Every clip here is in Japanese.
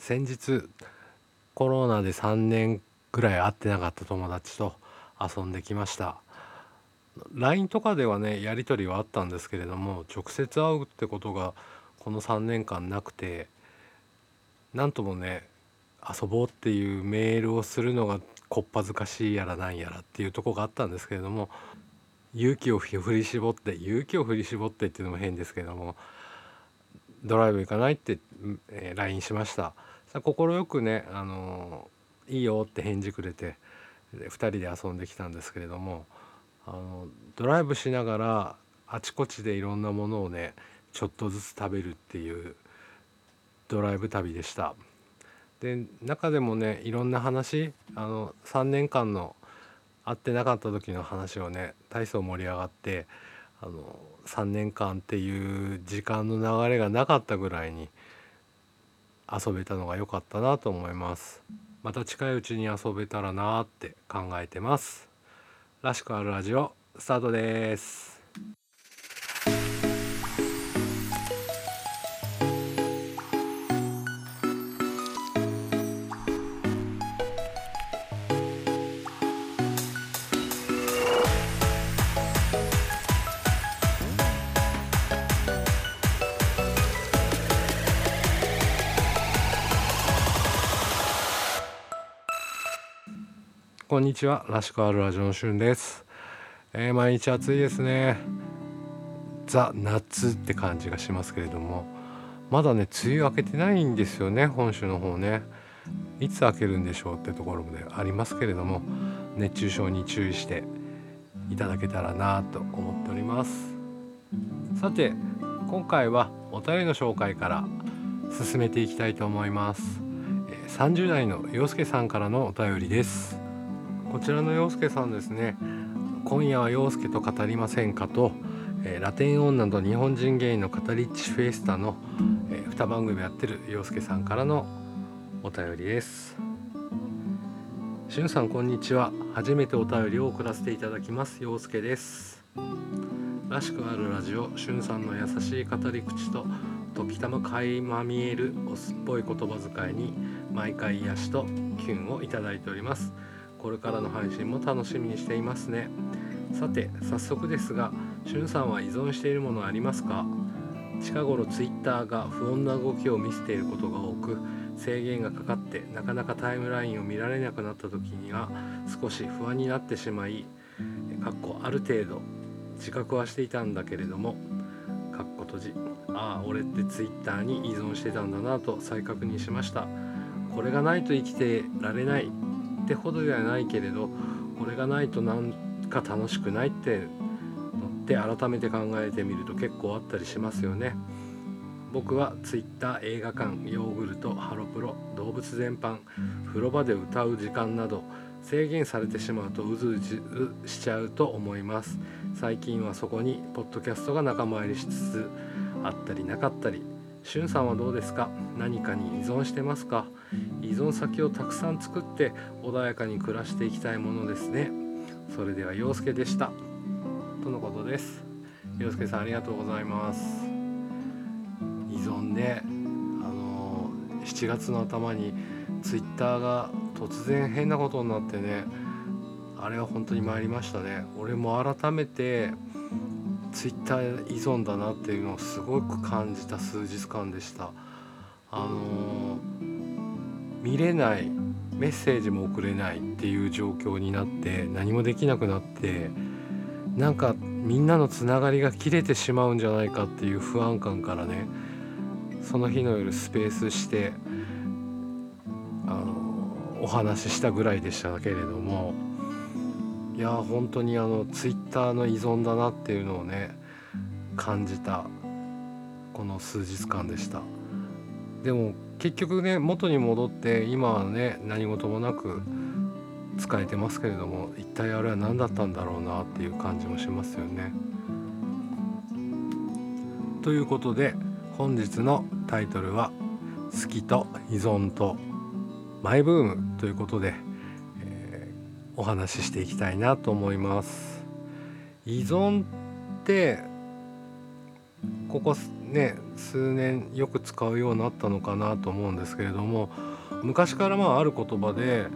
先日コロナで3年ぐらい会ってなかった友達と遊んできました。LINE とかではねやり取りはあったんですけれども直接会うってことがこの3年間なくてなんともね遊ぼうっていうメールをするのがこっぱずかしいやらなんやらっていうとこがあったんですけれども勇気を振り絞って勇気を振り絞ってっていうのも変ですけどもドライブ行かないって、え、LINE しました。快くね、あの、いいよって返事くれて2人で遊んできたんですけれどもあのドライブしながらあちこちでいろんなものをねちょっとずつ食べるっていうドライブ旅でした。で中でもねいろんな話あの3年間の会ってなかった時の話をね体操盛り上がってあの3年間っていう時間の流れがなかったぐらいに遊べたのが良かったなと思います。また近いうちに遊べたらなって考えてます。らしくあるラジオスタートです。こんにちは。らしくあるラジオのしゅんです、えー、毎日暑いですね。ザ夏って感じがしますけれども。まだね梅雨明けてないんですよね本州の方ね。いつ明けるんでしょうってところでありますけれども。熱中症に注意していただけたらなと思っております。さて今回はお便りの紹介から進めていきたいと思います。30代の洋介さんからのお便りです。こちらの陽介さんですね今夜は陽介と語りませんか？と、えー、ラテン女と日本人芸人の語りッチフェイスタの、えー、2番組やってる陽介さんからのお便りです。しゅんさんこんにちは。初めてお便りを送らせていただきます。陽介です。らしくあるラジオしゅんさんの優しい語り口と時たま垣間見えるおすっぽい言葉遣いに毎回癒しとキュンをいただいております。これからの配信も楽しみにしていますね。さて早速ですがしゅんさんは依存しているものありますか？近頃 Twitter が不穏な動きを見せていることが多く制限がかかってなかなかタイムラインを見られなくなった時には少し不安になってしまいかっこある程度自覚はしていたんだけれどもかっこ閉じああ俺って Twitter に依存してたんだなと再確認しました。これがないと生きてられない。ってほどではないけれどこれがないとなんか楽しくないってのって改めて考えてみると結構あったりしますよね。僕は Twitter 映画館ヨーグルトハロプロ動物全般風呂場で歌う時間など制限されてしまうとうずうずしちゃうと思います最近はそこにポッドキャストが仲間入りしつつあったりなかったりしゅんさんはどうですか？何かに依存してますか？依存先をたくさん作って穏やかに暮らしていきたいものですね。それでは陽介でした。とのことです。陽介さんありがとうございます。依存ね。あの7月の頭にツイッターが突然変なことになってねあれは本当に参りましたね。俺も改めてツイッター依存だなっていうのをすごく感じた数日間でした。あのー、見れないメッセージも送れないっていう状況になって何もできなくなってなんかみんなのつながりが切れてしまうんじゃないかっていう不安感からねその日の夜スペースしてあのお話ししたぐらいでしたけれども。いや本当にあのツイッターの依存だなっていうのをね感じたこの数日間でしたでも結局ね元に戻って今はね何事もなく使えてますけれども一体あれは何だったんだろうなっていう感じもしますよね。ということで本日のタイトルは「好きと依存とマイブーム」ということでお話ししていきたいなと思います。依存ってここね数年よく使うようになったのかなと思うんですけれども昔からまあある言葉で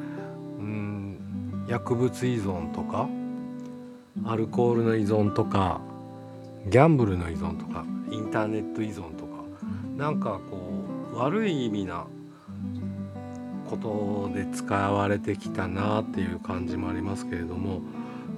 うん薬物依存とかアルコールの依存とかギャンブルの依存とかインターネット依存とかなんかこう悪い意味なことで使われてきたなっていう感じもありますけれども、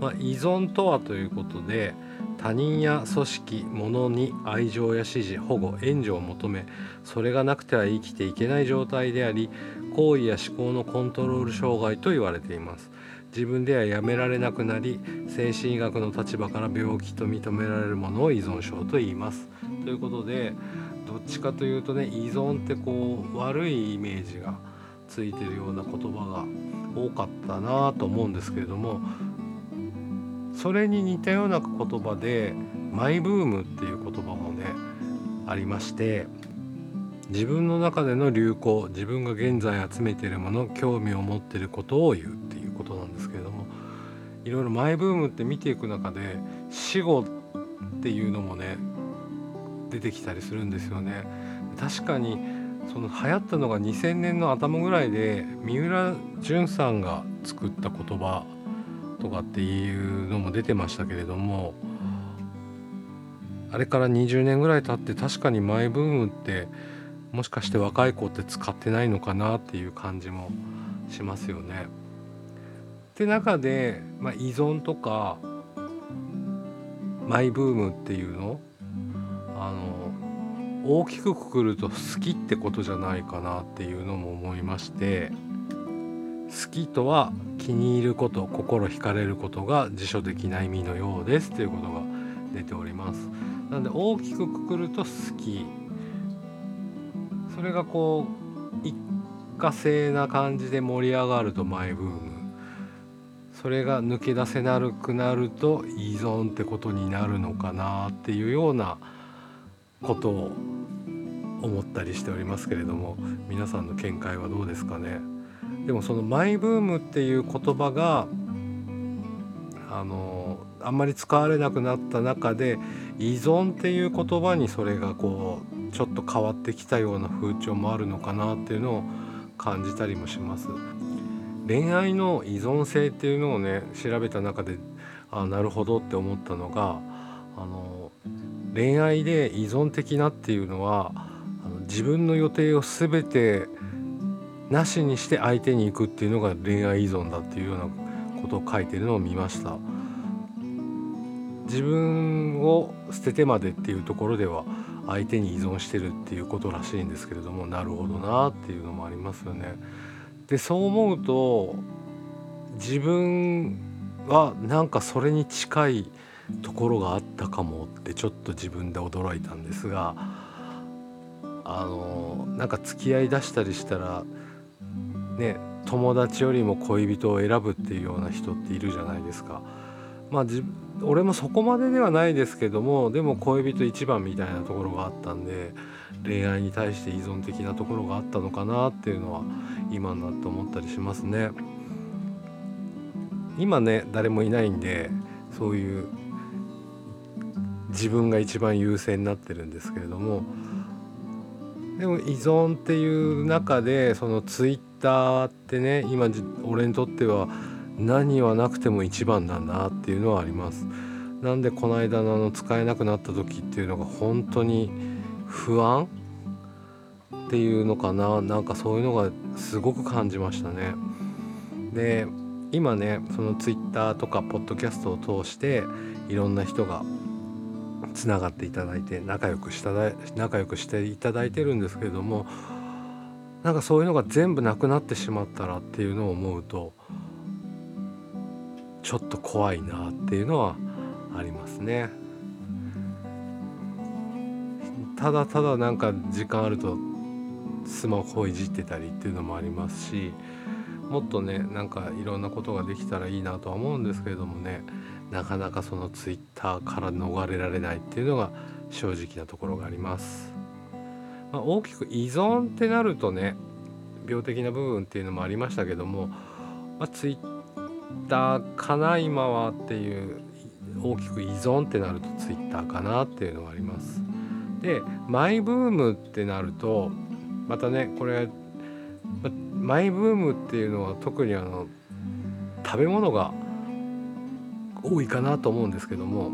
まあ、依存とはということで他人や組織物に愛情や支持保護援助を求めそれがなくては生きていけない状態であり行為や思考のコントロール障害と言われています。自分ではやめられなくなり精神医学の立場から病気と認められるものを依存症と言います。ということでどっちかというとね依存ってこう悪いイメージがついてるような言葉が多かったなと思うんですけれどもそれに似たような言葉でマイブームっていう言葉もねありまして自分の中での流行自分が現在集めているもの興味を持ってることを言うっていうことなんですけれどもいろいろマイブームって見ていく中で死後っていうのもね出てきたりするんですよね。確かにその流行ったのが2000年の頭ぐらいで三浦淳さんが作った言葉とかっていうのも出てましたけれどもあれから20年ぐらい経って確かにマイブームってもしかして若い子って使ってないのかなっていう感じもしますよね。って中で、まあ、依存とかマイブームっていうのあの大きくくくると好きってことじゃないかなっていうのも思いまして好きとは気に入ること心惹かれることが辞書的な意味のようですということが出ております。なので大きくくくると好き。それがこう一過性な感じで盛り上がるとマイブーム。それが抜け出せなくなると依存ってことになるのかなっていうようなことを思ったりしておりますけれども皆さんの見解はどうですかね？でもそのマイブームっていう言葉があのあんまり使われなくなった中で依存っていう言葉にそれがこうちょっと変わってきたような風潮もあるのかなっていうのを感じたりもします。恋愛の依存性っていうのをね調べた中であなるほどって思ったのがあの恋愛で依存的なっていうのは自分の予定を全てなしにして相手に行くっていうのが恋愛依存だっていうようなことを書いてるのを見ました自分を捨ててまでっていうところでは相手に依存してるっていうことらしいんですけれどもなるほどなっていうのもありますよね。でそう思うと自分はなんかそれに近いところがあったかもってちょっと自分で驚いたんですがあのなんか付き合いだしたりしたらね友達よりも恋人を選ぶっていうような人っているじゃないですか。まあ俺もそこまでではないですけどもでも恋人一番みたいなところがあったんで恋愛に対して依存的なところがあったのかなっていうのは今になって思ったりしますね。今ね誰もいないんでそういう自分が一番優先になってるんですけれどもでも依存っていう中でそのツイッターってね今俺にとっては何はなくても一番なんだなっていうのはあります。なんでこの間のあの使えなくなった時っていうのが本当に不安っていうのかななんかそういうのがすごく感じましたね。で今ねそのツイッターとかポッドキャストを通していろんな人がつながっていただいて仲良くした仲良くしていただいてるんですけれどもなんかそういうのが全部なくなってしまったらっていうのを思うとちょっと怖いなっていうのはありますね。ただただなんか時間あるとスマホをいじってたりっていうのもありますしもっとねなんかいろんなことができたらいいなとは思うんですけれどもねなかなかそのツイッターから逃れられないっていうのが正直なところがあります。まあ、大きく依存ってなるとね病的な部分っていうのもありましたけども、まあ、ツイッターかな今はっていう大きく依存ってなるとツイッターかなっていうのはあります。でマイブームってなるとまたねこれマイブームっていうのは特にあの食べ物が多いかなと思うんですけども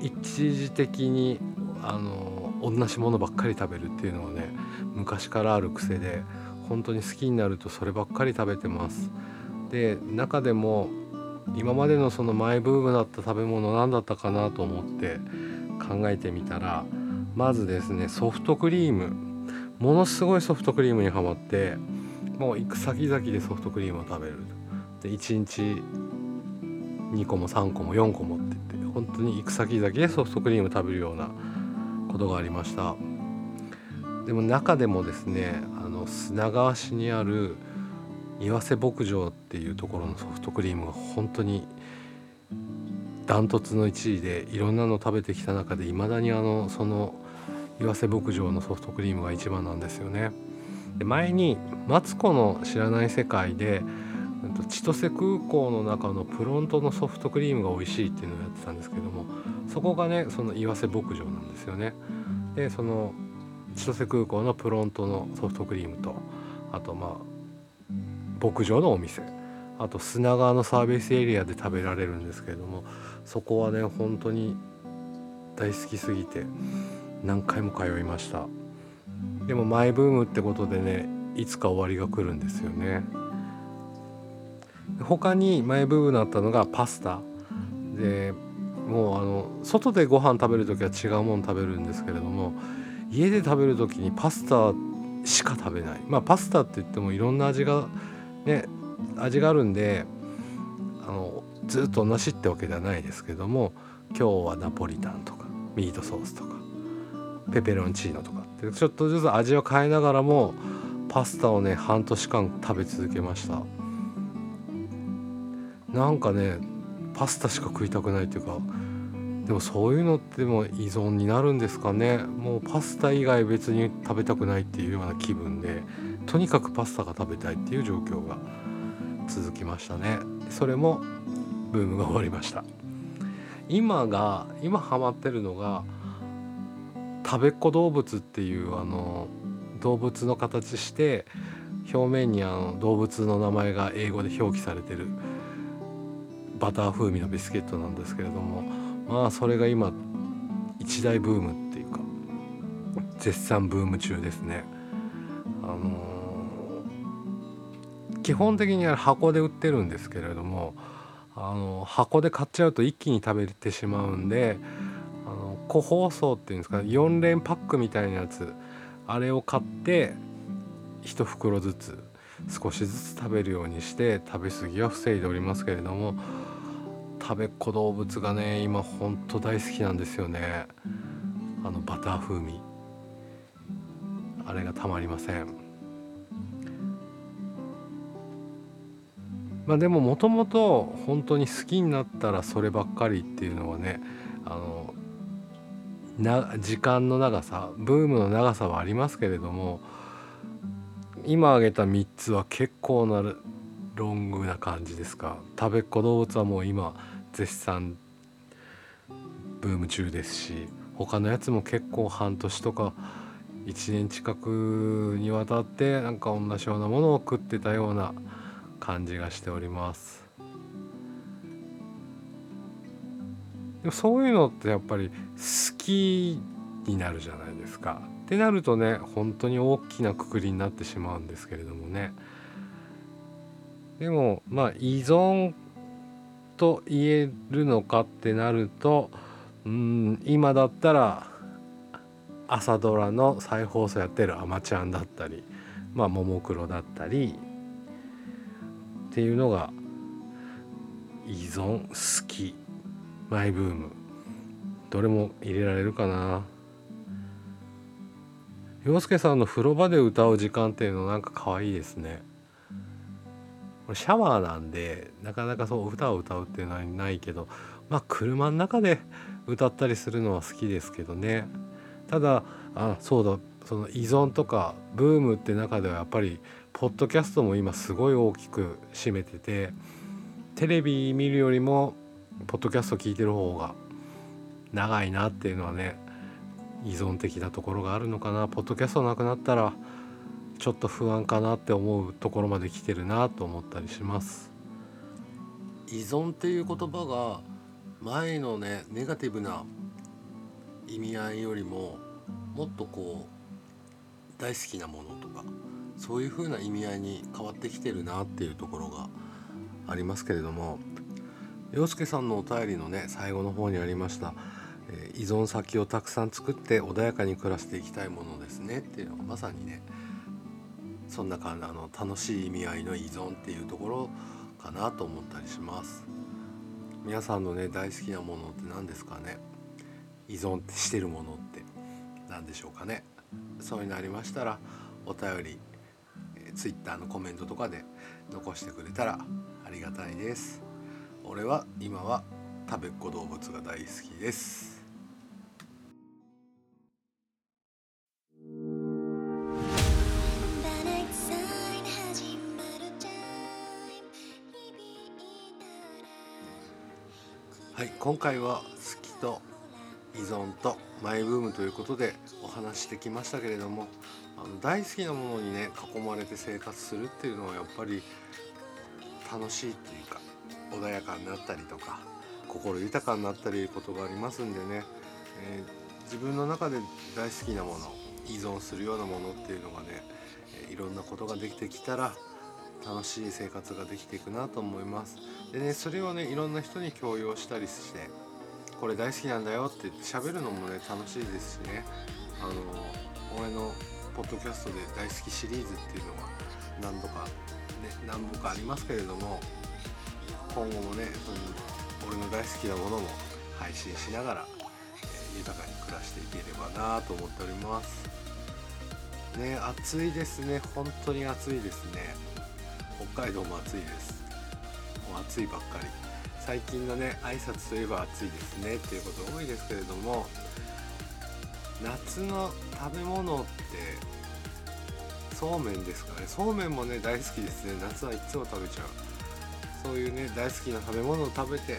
一時的にあの同じものばっかり食べるっていうのはね昔からある癖で本当に好きになるとそればっかり食べてます。で中でも今までのそのマイブームだった食べ物何だったかなと思って考えてみたらまずですねソフトクリームものすごいソフトクリームにはまってもう行く先々でソフトクリームを食べるで1日2個も3個も4個もって言って本当に行く先々でソフトクリーム食べるようなことがありましたでも中でもですねあの砂川市にある岩瀬牧場っていうところのソフトクリームが本当にダントツの1位でいろんなの食べてきた中でいまだにあのその岩瀬牧場のソフトクリームが一番なんですよね。で前に「マツコの知らない世界で」千歳空港の中のプロントのソフトクリームが美味しいっていうのをやってたんですけどもそこがねその岩瀬牧場なんですよね。でその千歳空港のプロントのソフトクリームとあとまあ牧場のお店あと砂川のサービスエリアで食べられるんですけれどもそこはね本当に大好きすぎて何回も通いましたでもマイブームってことでねいつか終わりが来るんですよね他にマイブームになったのがパスタ。でもうあの外でご飯食べる時は違うもの食べるんですけれども家で食べる時にパスタしか食べない。まあパスタって言ってもいろんな味がね味があるんであのずっと同じってわけではないですけども今日はナポリタンとかミートソースとかペペロンチーノとかってちょっとずつ味を変えながらもパスタをね半年間食べ続けましたなんかねパスタしか食いたくないっていうかでもそういうのっても依存になるんですかね。もうパスタ以外別に食べたくないっていうような気分でとにかくパスタが食べたいっていう状況が続きましたね。それもブームが終わりました。今が今ハマってるのが食べっ子動物っていうあの動物の形して表面にあの動物の名前が英語で表記されてるバター風味のビスケットなんですけれどもまあそれが今一大ブームっていうか絶賛ブーム中ですね。あのー、基本的には箱で売ってるんですけれどもあの箱で買っちゃうと一気に食べてしまうんであの個包装っていうんですか4連パックみたいなやつあれを買って1袋ずつ少しずつ食べるようにして食べ過ぎは防いでおりますけれども食べっ子動物がね今ほんと大好きなんですよね。あのバター風味。あれがたまりません。まあでももともと本当に好きになったらそればっかりっていうのはねあのな時間の長さブームの長さはありますけれども今挙げた3つは結構なロングな感じですか？食べっ子動物はもう今絶賛ブーム中ですし他のやつも結構半年とか1年近くにわたってなんか同じようなものを食ってたような感じがしております。でもそういうのってやっぱり好きになるじゃないですか。ってなるとね本当に大きなくくりになってしまうんですけれどもね。でもまあ依存と言えるのかってなるとうん今だったら朝ドラの再放送やってる「あまちゃん」だったりまあももクロだったりっていうのが依存好きマイブームどれも入れられるかな。洋介さんの風呂場で歌う時間っていうのなんか可愛いですね。シャワーなんでなかなかそう歌を歌うっていうのはないけどまあ車の中で歌ったりするのは好きですけどね。ただあそうだその依存とかブームって中ではやっぱりポッドキャストも今すごい大きく占めててテレビ見るよりもポッドキャスト聞いてる方が長いなっていうのはね依存的なところがあるのかな。ポッドキャストなくなったらちょっと不安かなって思うところまで来てるなと思ったりします。依存っていう言葉が前のねネガティブな意味合いよりももっとこう大好きなものとかそういう風な意味合いに変わってきてるなっていうところがありますけれども洋介さんのお便りのね最後の方にありましたえ依存先をたくさん作って穏やかに暮らしていきたいものですねっていうのがまさにねそんな感じあの楽しい意味合いの依存っていうところかなと思ったりします。皆さんのね大好きなものって何ですかね？依存してるものって何でしょうかね？そういうのありましたらお便り Twitter のコメントとかで残してくれたらありがたいです。俺は今は食べっ子動物が大好きです。今回は好きと依存とマイブームということでお話してきましたけれどもあの大好きなものにね囲まれて生活するっていうのはやっぱり楽しいっていうか穏やかになったりとか心豊かになったりいうことがありますんでね、えー、自分の中で大好きなもの依存するようなものっていうのがね、えいろんなことができてきたら楽しい生活ができていくなと思います。でねそれをねいろんな人に共有したりしてこれ大好きなんだよって言って喋るのもね楽しいですしね。あの俺のポッドキャストで大好きシリーズっていうのが何度かね何本かありますけれども今後もねその俺の大好きなものも配信しながら、え、豊かに暮らしていければなと思っております。ね暑いですね。本当に暑いですね。北海道も暑いです。もう暑いばっかり。最近のね挨拶といえば暑いですね。っていうこと多いですけれども夏の食べ物ってそうめんですかね。そうめんもね大好きですね。夏はいつも食べちゃう。そういうね大好きな食べ物を食べて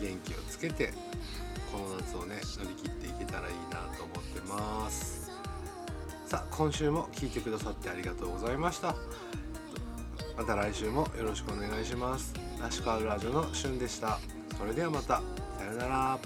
元気をつけてこの夏をね乗り切っていけたらいいなと思ってます。さあ今週も聴いてくださってありがとうございました。また来週もよろしくお願いします。ラシカールラジオのしゅんでした。それではまた。さようなら。